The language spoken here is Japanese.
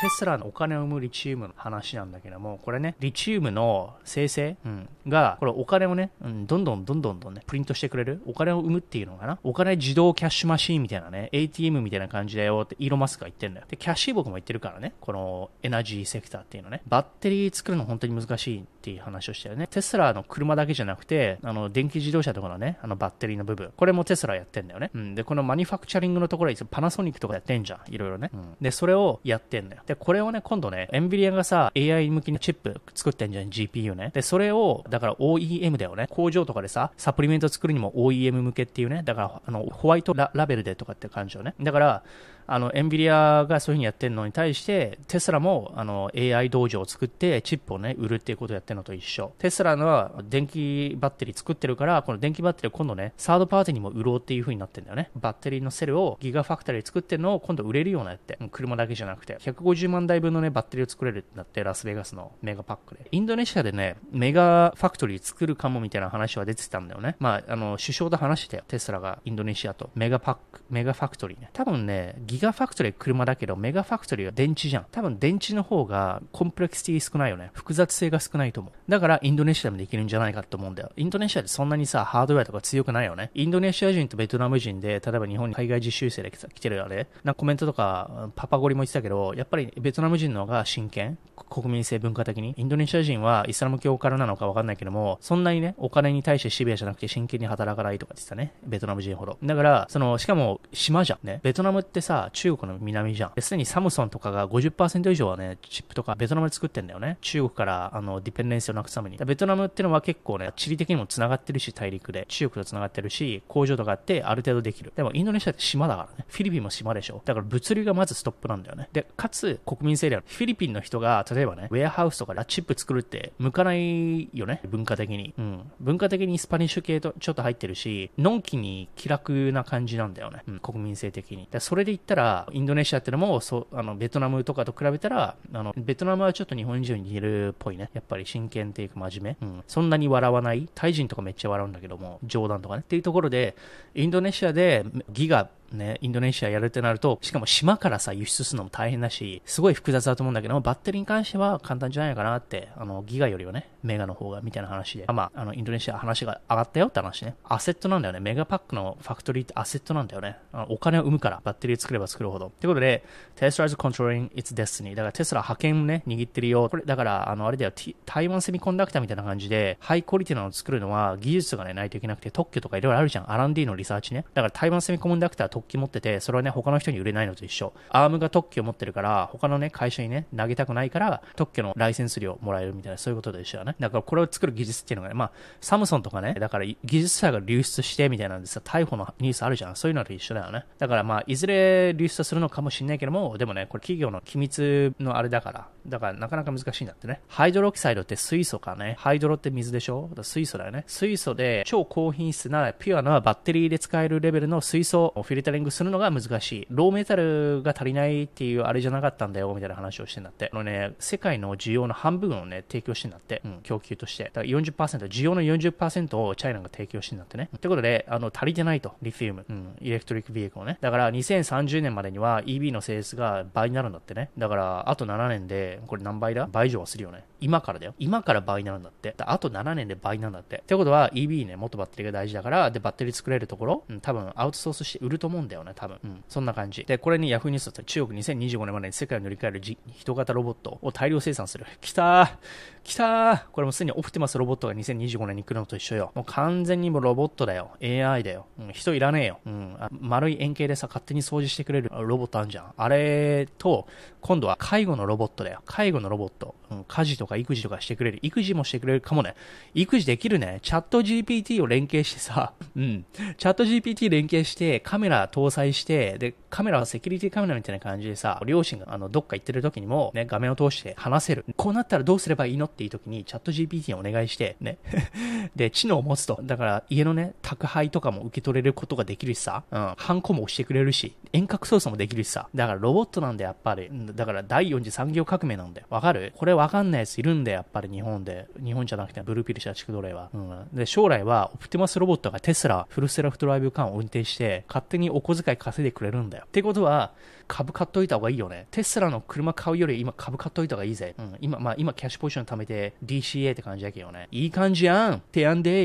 テスラのお金を生むリチウムの話なんだけども、これね、リチウムの生成、うん、が、これお金をね、うん、どんどんどんどんどんね、プリントしてくれる、お金を生むっていうのかな？お金自動キャッシュマシーンみたいなね、ATM みたいな感じだよってイーロンマスクが言ってんだよ。で、キャッシー僕も言ってるからね、このエナジーセクターっていうのね、バッテリー作るの本当に難しいっていう話をしたよね。テスラの車だけじゃなくて、あの、電気自動車とかのね、あのバッテリーの部分、これもテスラやってんだよね。うん。で、このマニファクチャリングのところはパナソニックとかやってんじゃん。いろいろね。うん。で、それをやってんだよ。で、これをね、今度ね、エンビリアがさ、AI 向きのチップ作ってんじゃん、GPU ね。で、それを、だから OEM だよね。工場とかでさ、サプリメント作るにも OEM 向けっていうね。だから、あの、ホワイトラベルでとかって感じよね。だから、あの、 NVIDIA がそういうふうにやってるのに対して、テスラも、あの、AI 道場を作って、チップをね、売るっていうことをやってるのと一緒。テスラのは電気バッテリー作ってるから、この電気バッテリーを今度ね、サードパーティーにも売ろうっていうふうになってんだよね。バッテリーのセルをギガファクトリー作ってるのを今度売れるようなやって。車だけじゃなくて。150万台分のね、バッテリーを作れるんだって、ラスベガスのメガパックで。インドネシアでね、メガファクトリー作るかもみたいな話は出てたんだよね。まあ、あの、首相と話してたよ。テスラがインドネシアとメガパック、メガファクトリーね。多分ね、ギガファクトリー車だけど、メガファクトリーは電池じゃん。多分電池の方が complexity 少ないよね。複雑性が少ないと思う。だからインドネシアでもできるんじゃないかと思うんだよ。インドネシアってそんなにさ、ハードウェアとか強くないよね。インドネシア人とベトナム人で、例えば日本に海外実習生で来てるあれ、なコメントとか、パパゴリも言ってたけど、やっぱりベトナム人の方が真剣？国民性文化的に？インドネシア人はイスラム教からなのかわかんないけども、そんなにね、お金に対してシビアじゃなくて真剣に働かないとかって言ってたね。ベトナム人ほど。だから、その、しかも島じゃん。ね。ベトナムってさ、中国の南じゃん。すでにサムソンとかが50%以上はね、チップとかベトナムで作ってんだよね。中国からあのディペンデンスをなくすために。ベトナムってのは結構ね、地理的にも繋がってるし、大陸で。中国と繋がってるし、工場とかあってある程度できる。でもインドネシアって島だからね。フィリピンも島でしょ。だから物流がまずストップなんだよね。で、かつ国民性である。フィリピンの人が、例えばね、 warehouse とかラチップ作るって向かないよね。文化的に。うん。文化的にスパニッシュ系とちょっと入ってるし、のんきに気楽な感じなんだよね。うん、国民性的に。でそれで言ったら、インドネシアってのも、そう、あの、ベトナムとかと比べたら、あの、ベトナムはちょっと日本人に似るっぽいね。やっぱり真剣っていうか真面目。うん。そんなに笑わない。タイ人とかめっちゃ笑うんだけども、冗談とかね。っていうところで、インドネシアでギガね、インドネシアやるってなると、しかも島からさ、輸出するのも大変だし、すごい複雑だと思うんだけど、バッテリーに関しては簡単じゃないかなって、あの、ギガよりはね、メガの方が、みたいな話で。まあ、あの、インドネシア話が上がったよって話ね。アセットなんだよね。メガパックのファクトリーってアセットなんだよね。あのお金を生むから、バッテリー作れば作るほど。ってことで、テスラ is controlling its destiny. だからテスラ派遣ね、握ってるよ。これ、だから、あの、あれだよ、台湾セミコンダクターみたいな感じで、ハイクオリティなのを作るのは、技術がね、ないといけなくて、特許とかいろいろあるじゃん。R&D のリサーチね。だから台湾セミコンダクター特許持ってて、それはね、他の人に売れないのと一緒。アームが特許を持ってるから、他のね、会社にね、投げたくないから、特許のライセンス料もらえるみたいな、そういうことで一緒だね。だからこれを作る技術っていうのがね、まあ、サムソンとかね、だから技術者が流出してみたいなんでさ、逮捕のニュースあるじゃん。そういうのと一緒だよね。だからまあ、いずれ流出するのかもしれないけども、でもね、これ企業の機密のあれだから、だからなかなか難しいんだってね。ハイドロキサイドって水素かね。ハイドロって水でしょ？水素だよね。水素で超高品質なピュアなバッテリーで使えるレベルの水素をフィルターリングするのが難しい。ローメタルが足りないっていうあれじゃなかったんだよ、みたいな話をしてんだって。あのね、世界の需要の半分をね、提供してんだって。うん、供給として。だから40%、需要の40%をチャイナが提供してんだってね。ということで、あの、足りてないと。リフィウム。うん、エレクトリックビークをね。だから2030年までには EB のセールスが倍になるんだってね。だから、あと7年で、これ何倍だ？倍以上はするよね。今からだよ。今から倍になるんだって。あと7年で倍なんだって。ってことは EB ね、もっとバッテリーが大事だから、で、バッテリー作れるところ、うん、多分アウトソースして売ると思うんだよね、多分。うん、そんな感じ。で、これに Yahoo ニュースだと中国2025年までに世界を塗り替える人型ロボットを大量生産する。来たー来たーこれもすでにオプティマスロボットが2025年に来るのと一緒よ。もう完全にもうロボットだよ。AI だよ。うん、人いらねえよ。うん、丸い円形でさ、勝手に掃除してくれるロボットあんじゃん。あれと、今度は介護のロボットだよ。介護のロボット。家事とか育児とかしてくれる。育児もしてくれるかもね。育児できるね。チャット GPT を連携してさ、うん。チャット GPT 連携して、カメラ搭載して、で、カメラはセキュリティカメラみたいな感じでさ、両親があの、どっか行ってる時にも、ね、画面を通して話せる。こうなったらどうすればいいのっていう時に、チャット GPT にお願いして、ね。で、知能を持つと。だから、家のね、宅配とかも受け取れることができるしさ、うん。ハンコも押してくれるし、遠隔操作もできるしさ。だからロボットなんだよ、やっぱり。だから第4次産業革命なんだよ。わかる？これわかんないやついるんだよ、やっぱり日本で。日本じゃなくて、ブルーピル社畜奴隷は。うん。で、将来は、オプティマスロボットがテスラ、フルセラフドライブカーを運転して、勝手にお小遣い稼いでくれるんだよ。ってことは、株買っといた方がいいよね。テスラの車買うより今株買っといた方がいいぜ。うん。今、まあ今キャッシュポジション貯めて DCA って感じだけどね。いい感じやん。てやんで